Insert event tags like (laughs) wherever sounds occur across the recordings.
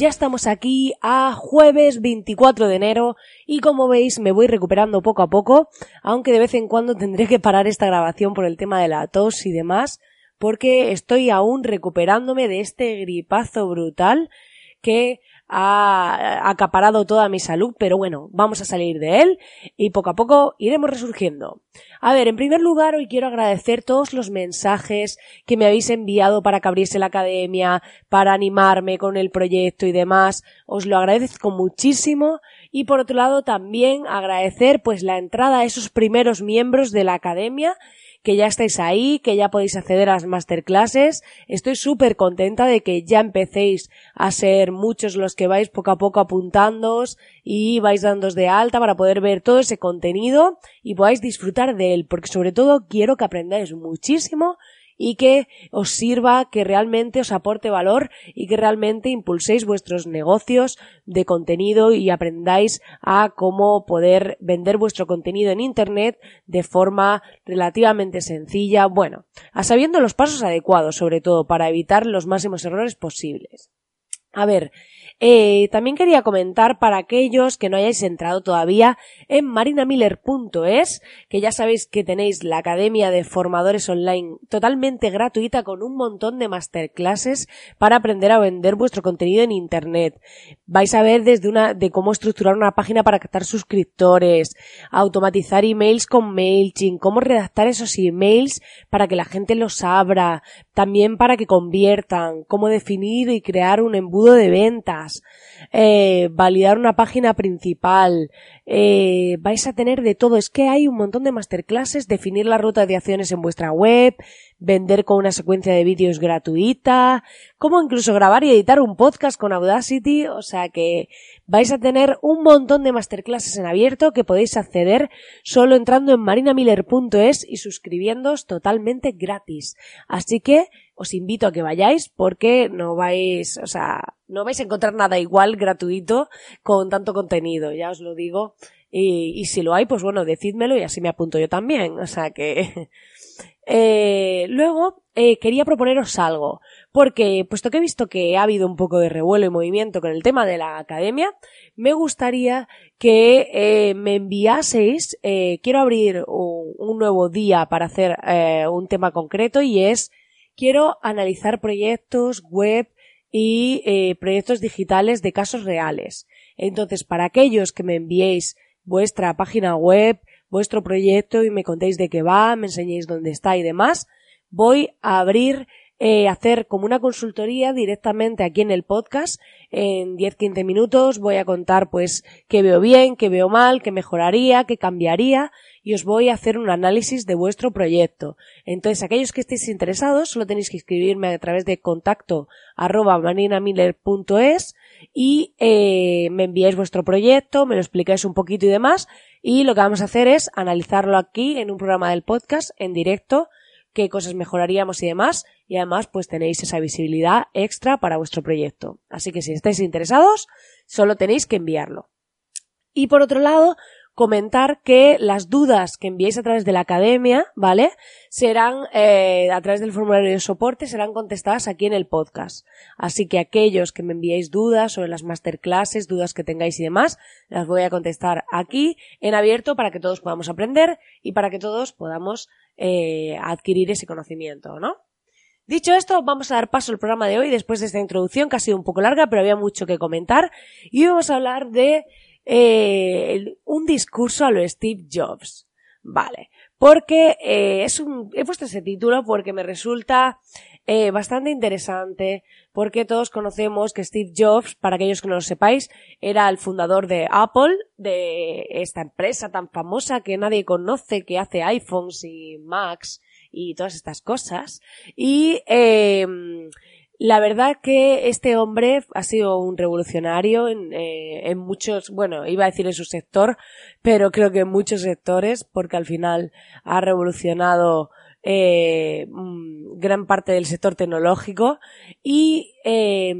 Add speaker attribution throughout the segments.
Speaker 1: Ya estamos aquí a jueves 24 de enero y como veis me voy recuperando poco a poco, aunque de vez en cuando tendré que parar esta grabación por el tema de la tos y demás, porque estoy aún recuperándome de este gripazo brutal que ha acaparado toda mi salud, pero bueno, vamos a salir de él y poco a poco iremos resurgiendo. A ver, en primer lugar, hoy quiero agradecer todos los mensajes que me habéis enviado para que abriese la academia, para animarme con el proyecto y demás. Os lo agradezco muchísimo. Y por otro lado, también agradecer pues la entrada a esos primeros miembros de la academia que ya estáis ahí, que ya podéis acceder a las masterclasses. Estoy súper contenta de que ya empecéis a ser muchos los que vais poco a poco apuntándoos y vais dándos de alta para poder ver todo ese contenido y podáis disfrutar de él, porque sobre todo quiero que aprendáis muchísimo y que os sirva, que realmente os aporte valor y que realmente impulséis vuestros negocios de contenido y aprendáis a cómo poder vender vuestro contenido en Internet de forma relativamente sencilla, bueno, a sabiendo los pasos adecuados sobre todo para evitar los máximos errores posibles. A ver, eh, también quería comentar para aquellos que no hayáis entrado todavía en marinamiller.es, que ya sabéis que tenéis la Academia de Formadores Online totalmente gratuita con un montón de masterclasses para aprender a vender vuestro contenido en Internet. Vais a ver desde una, de cómo estructurar una página para captar suscriptores, automatizar emails con MailChimp, cómo redactar esos emails para que la gente los abra, también para que conviertan, cómo definir y crear un embudo de ventas, eh, validar una página principal, eh, vais a tener de todo. Es que hay un montón de masterclasses, definir la ruta de acciones en vuestra web, vender con una secuencia de vídeos gratuita, cómo incluso grabar y editar un podcast con Audacity, o sea que vais a tener un montón de masterclasses en abierto que podéis acceder solo entrando en marinamiller.es y suscribiéndoos totalmente gratis. Así que os invito a que vayáis porque no vais, o sea, no vais a encontrar nada igual gratuito con tanto contenido, ya os lo digo. Y, si lo hay, pues bueno, decídmelo y así me apunto yo también. O sea que (laughs) Eh, luego, eh, quería proponeros algo, porque puesto que he visto que ha habido un poco de revuelo y movimiento con el tema de la academia, me gustaría que eh, me enviaseis, quiero abrir un, nuevo día para hacer un tema concreto y es, quiero analizar proyectos web y eh, proyectos digitales de casos reales. Entonces, para aquellos que me enviéis vuestra página web, vuestro proyecto y me contéis de qué va, me enseñéis dónde está y demás, voy a abrir, eh, hacer como una consultoría directamente aquí en el podcast. En 10-15 minutos voy a contar pues qué veo bien, qué veo mal, qué mejoraría, qué cambiaría y os voy a hacer un análisis de vuestro proyecto. Entonces, aquellos que estéis interesados, solo tenéis que escribirme a través de contacto arroba marinamiller.es y eh, me enviáis vuestro proyecto, me lo explicáis un poquito y demás y lo que vamos a hacer es analizarlo aquí en un programa del podcast en directo, qué cosas mejoraríamos y demás y además pues tenéis esa visibilidad extra para vuestro proyecto. Así que si estáis interesados, solo tenéis que enviarlo. Y por otro lado, comentar que las dudas que enviéis a través de la academia, ¿vale? Serán, eh, a través del formulario de soporte, serán contestadas aquí en el podcast. Así que aquellos que me enviéis dudas sobre las masterclasses, dudas que tengáis y demás, las voy a contestar aquí en abierto para que todos podamos aprender y para que todos podamos eh, adquirir ese conocimiento, ¿no? Dicho esto, vamos a dar paso al programa de hoy después de esta introducción que ha sido un poco larga, pero había mucho que comentar. Y vamos a hablar de eh, un discurso a lo Steve Jobs. Vale. Porque eh, es un, he puesto ese título porque me resulta eh, bastante interesante, porque todos conocemos que Steve Jobs, para aquellos que no lo sepáis, era el fundador de Apple, de esta empresa tan famosa que nadie conoce, que hace iPhones y Macs y todas estas cosas. Y eh, la verdad que este hombre ha sido un revolucionario en, eh, en, muchos, bueno, iba a decir en su sector, pero creo que en muchos sectores, porque al final ha revolucionado eh, mm, gran parte del sector tecnológico y eh,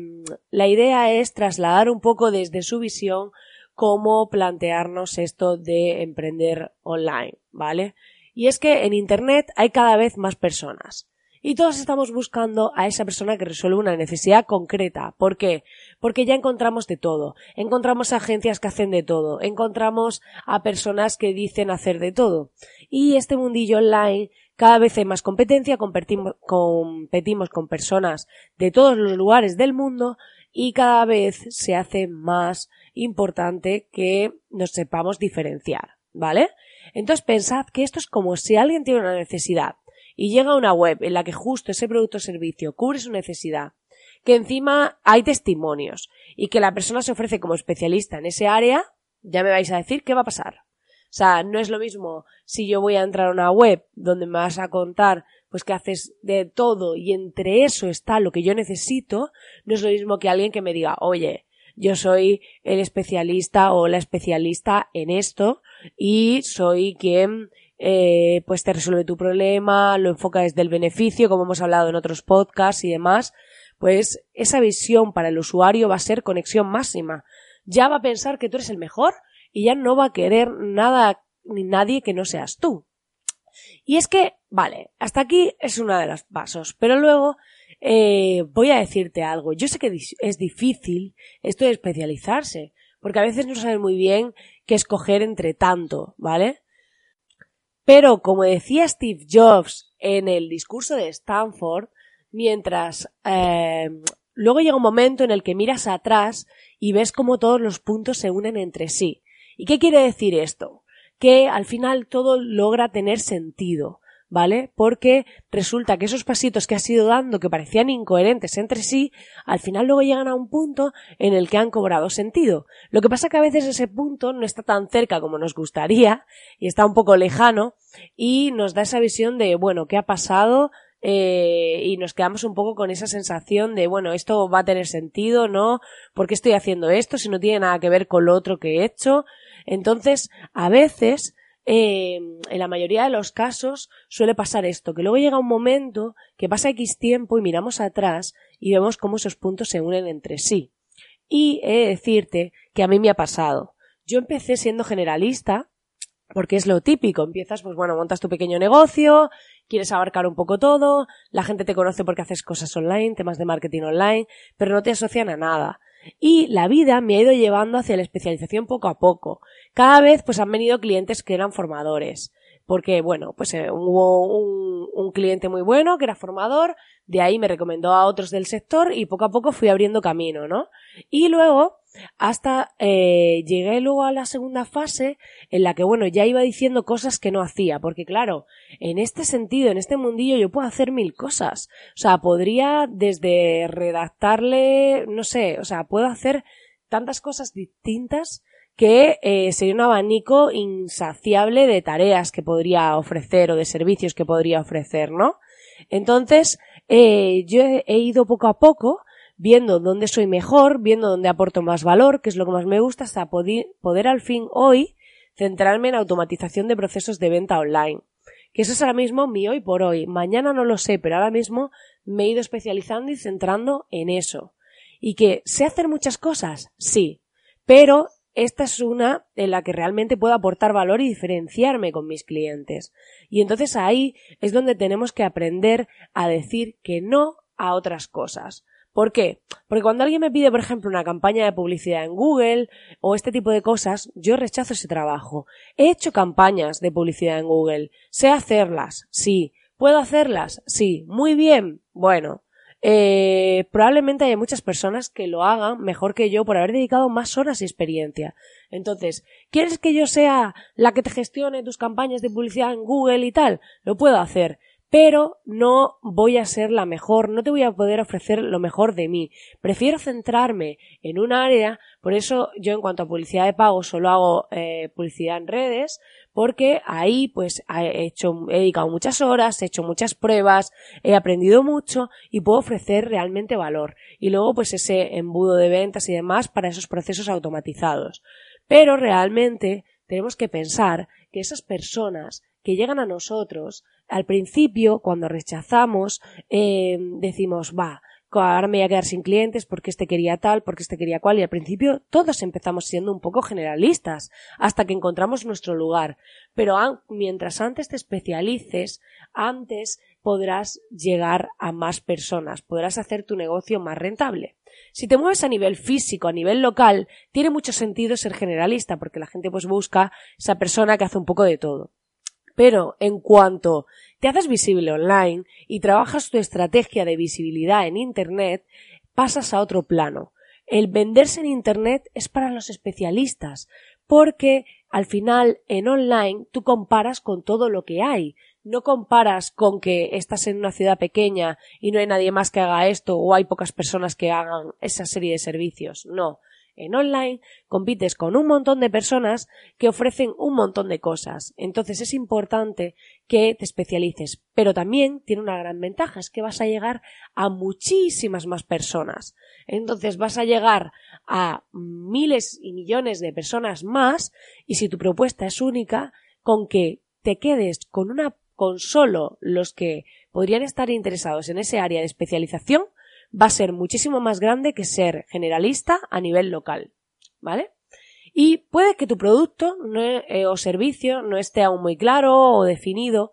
Speaker 1: la idea es trasladar un poco desde su visión cómo plantearnos esto de emprender online, ¿vale? Y es que en Internet hay cada vez más personas. Y todos estamos buscando a esa persona que resuelve una necesidad concreta. ¿Por qué? Porque ya encontramos de todo. Encontramos agencias que hacen de todo. Encontramos a personas que dicen hacer de todo. Y este mundillo online cada vez hay más competencia, competimos, con personas de todos los lugares del mundo y cada vez se hace más importante que nos sepamos diferenciar. ¿Vale? Entonces pensad que esto es como si alguien tiene una necesidad y llega a una web en la que justo ese producto o servicio cubre su necesidad, que encima hay testimonios y que la persona se ofrece como especialista en ese área, ya me vais a decir qué va a pasar. O sea, no es lo mismo si yo voy a entrar a una web donde me vas a contar pues que haces de todo y entre eso está lo que yo necesito, no es lo mismo que alguien que me diga, oye, yo soy el especialista o la especialista en esto y soy quien eh, pues te resuelve tu problema, lo enfoca desde el beneficio, como hemos hablado en otros podcasts y demás, pues esa visión para el usuario va a ser conexión máxima. Ya va a pensar que tú eres el mejor y ya no va a querer nada ni nadie que no seas tú. Y es que, vale, hasta aquí es uno de los pasos, pero luego eh, voy a decirte algo. Yo sé que es difícil esto de especializarse, porque a veces no sabes muy bien qué escoger entre tanto, ¿vale? Pero como decía Steve Jobs en el discurso de Stanford, mientras eh, luego llega un momento en el que miras atrás y ves cómo todos los puntos se unen entre sí. ¿Y qué quiere decir esto? Que al final todo logra tener sentido. ¿Vale? Porque resulta que esos pasitos que has ido dando que parecían incoherentes entre sí, al final luego llegan a un punto en el que han cobrado sentido. Lo que pasa que a veces ese punto no está tan cerca como nos gustaría y está un poco lejano y nos da esa visión de, bueno, ¿qué ha pasado? Eh, y nos quedamos un poco con esa sensación de, bueno, esto va a tener sentido, ¿no? ¿Por qué estoy haciendo esto si no tiene nada que ver con lo otro que he hecho? Entonces, a veces Em, en la mayoría de los casos suele pasar esto, que luego llega un momento que pasa X tiempo y miramos atrás y vemos cómo esos puntos se unen entre sí. Y he de decirte que a mí me ha pasado. Yo empecé siendo generalista, porque es lo típico. Empiezas, pues bueno, montas tu pequeño negocio, quieres abarcar un poco todo, la gente te conoce porque haces cosas online, temas de marketing online, pero no te asocian a nada. Y la vida me ha ido llevando hacia la especialización poco a poco. Cada vez pues han venido clientes que eran formadores. Porque, bueno, pues eh, hubo un, un cliente muy bueno que era formador, de ahí me recomendó a otros del sector y poco a poco fui abriendo camino, ¿no? Y luego, hasta eh, llegué luego a la segunda fase en la que, bueno, ya iba diciendo cosas que no hacía, porque claro, en este sentido, en este mundillo, yo puedo hacer mil cosas. O sea, podría desde redactarle, no sé, o sea, puedo hacer tantas cosas distintas que eh, sería un abanico insaciable de tareas que podría ofrecer o de servicios que podría ofrecer, ¿no? Entonces, eh, yo he ido poco a poco viendo dónde soy mejor, viendo dónde aporto más valor, que es lo que más me gusta, hasta poder, al fin hoy centrarme en automatización de procesos de venta online. Que eso es ahora mismo mi hoy por hoy. Mañana no lo sé, pero ahora mismo me he ido especializando y centrando en eso. Y que sé hacer muchas cosas, sí, pero esta es una en la que realmente puedo aportar valor y diferenciarme con mis clientes. Y entonces ahí es donde tenemos que aprender a decir que no a otras cosas. ¿Por qué? Porque cuando alguien me pide, por ejemplo, una campaña de publicidad en Google o este tipo de cosas, yo rechazo ese trabajo. He hecho campañas de publicidad en Google. Sé hacerlas, sí. ¿Puedo hacerlas? Sí. Muy bien. Bueno, eh, probablemente haya muchas personas que lo hagan mejor que yo por haber dedicado más horas y experiencia. Entonces, ¿quieres que yo sea la que te gestione tus campañas de publicidad en Google y tal? Lo puedo hacer pero no voy a ser la mejor, no te voy a poder ofrecer lo mejor de mí. Prefiero centrarme en un área, por eso yo en cuanto a publicidad de pago solo hago eh, publicidad en redes, porque ahí pues he hecho, he dedicado muchas horas, he hecho muchas pruebas, he aprendido mucho y puedo ofrecer realmente valor. Y luego pues ese embudo de ventas y demás para esos procesos automatizados. Pero realmente tenemos que pensar que esas personas que llegan a nosotros, al principio, cuando rechazamos, eh, decimos, va, ahora me voy a quedar sin clientes porque este quería tal, porque este quería cual, y al principio todos empezamos siendo un poco generalistas, hasta que encontramos nuestro lugar. Pero mientras antes te especialices, antes podrás llegar a más personas, podrás hacer tu negocio más rentable. Si te mueves a nivel físico, a nivel local, tiene mucho sentido ser generalista, porque la gente pues busca esa persona que hace un poco de todo. Pero en cuanto te haces visible online y trabajas tu estrategia de visibilidad en Internet, pasas a otro plano. El venderse en Internet es para los especialistas, porque al final en online tú comparas con todo lo que hay. No comparas con que estás en una ciudad pequeña y no hay nadie más que haga esto o hay pocas personas que hagan esa serie de servicios. No. En online compites con un montón de personas que ofrecen un montón de cosas. Entonces es importante que te especialices. Pero también tiene una gran ventaja, es que vas a llegar a muchísimas más personas. Entonces vas a llegar a miles y millones de personas más y si tu propuesta es única, con que te quedes con una con solo los que podrían estar interesados en ese área de especialización, va a ser muchísimo más grande que ser generalista a nivel local. ¿Vale? Y puede que tu producto eh, o servicio no esté aún muy claro o definido.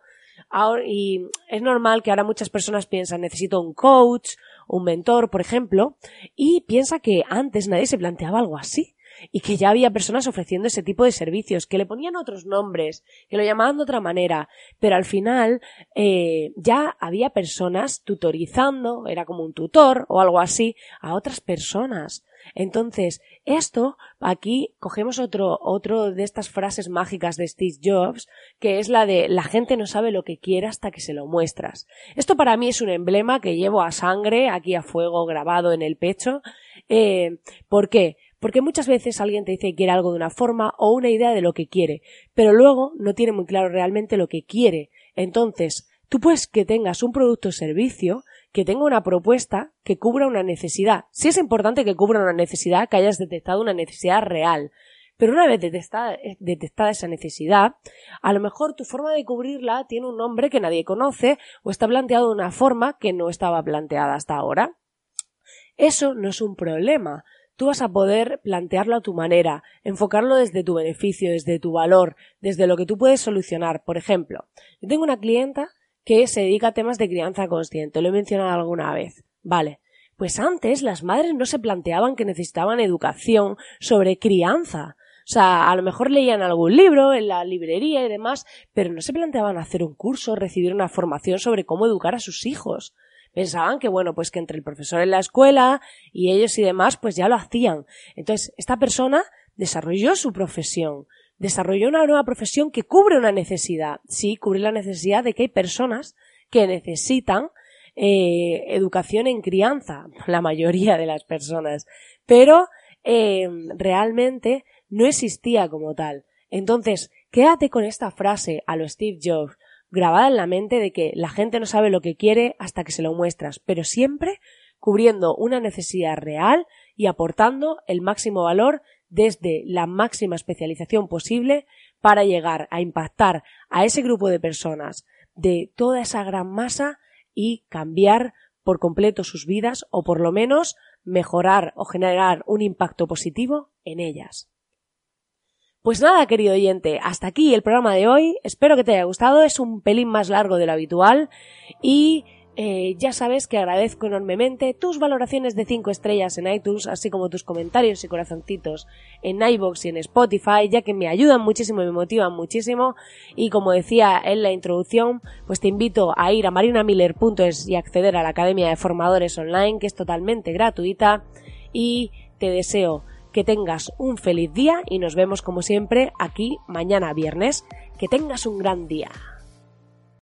Speaker 1: y es normal que ahora muchas personas piensan necesito un coach, un mentor, por ejemplo, y piensa que antes nadie se planteaba algo así y que ya había personas ofreciendo ese tipo de servicios, que le ponían otros nombres, que lo llamaban de otra manera, pero al final eh, ya había personas tutorizando, era como un tutor o algo así, a otras personas. Entonces, esto, aquí cogemos otro, otro de estas frases mágicas de Steve Jobs, que es la de la gente no sabe lo que quiere hasta que se lo muestras. Esto para mí es un emblema que llevo a sangre, aquí a fuego grabado en el pecho. Eh, ¿Por qué? Porque muchas veces alguien te dice que quiere algo de una forma o una idea de lo que quiere, pero luego no tiene muy claro realmente lo que quiere. Entonces, tú puedes que tengas un producto o servicio que tenga una propuesta que cubra una necesidad. Sí es importante que cubra una necesidad, que hayas detectado una necesidad real. Pero una vez detectada, detectada, esa necesidad, a lo mejor tu forma de cubrirla tiene un nombre que nadie conoce o está planteado de una forma que no estaba planteada hasta ahora. Eso no es un problema tú vas a poder plantearlo a tu manera, enfocarlo desde tu beneficio, desde tu valor, desde lo que tú puedes solucionar. Por ejemplo, yo tengo una clienta que se dedica a temas de crianza consciente, lo he mencionado alguna vez. Vale. Pues antes las madres no se planteaban que necesitaban educación sobre crianza. O sea, a lo mejor leían algún libro en la librería y demás, pero no se planteaban hacer un curso, recibir una formación sobre cómo educar a sus hijos pensaban que bueno, pues que entre el profesor en la escuela y ellos y demás, pues ya lo hacían. Entonces, esta persona desarrolló su profesión, desarrolló una nueva profesión que cubre una necesidad. Sí, cubre la necesidad de que hay personas que necesitan eh, educación en crianza, (laughs) la mayoría de las personas, pero eh, realmente no existía como tal. Entonces, quédate con esta frase a lo Steve Jobs grabada en la mente de que la gente no sabe lo que quiere hasta que se lo muestras, pero siempre cubriendo una necesidad real y aportando el máximo valor desde la máxima especialización posible para llegar a impactar a ese grupo de personas de toda esa gran masa y cambiar por completo sus vidas o por lo menos mejorar o generar un impacto positivo en ellas. Pues nada, querido oyente, hasta aquí el programa de hoy. Espero que te haya gustado. Es un pelín más largo de lo habitual. Y eh, ya sabes que agradezco enormemente tus valoraciones de 5 estrellas en iTunes, así como tus comentarios y corazoncitos en iBox y en Spotify, ya que me ayudan muchísimo y me motivan muchísimo. Y como decía en la introducción, pues te invito a ir a marinamiller.es y acceder a la Academia de Formadores Online, que es totalmente gratuita. Y te deseo que tengas un feliz día y nos vemos como siempre aquí mañana viernes. Que tengas un gran día.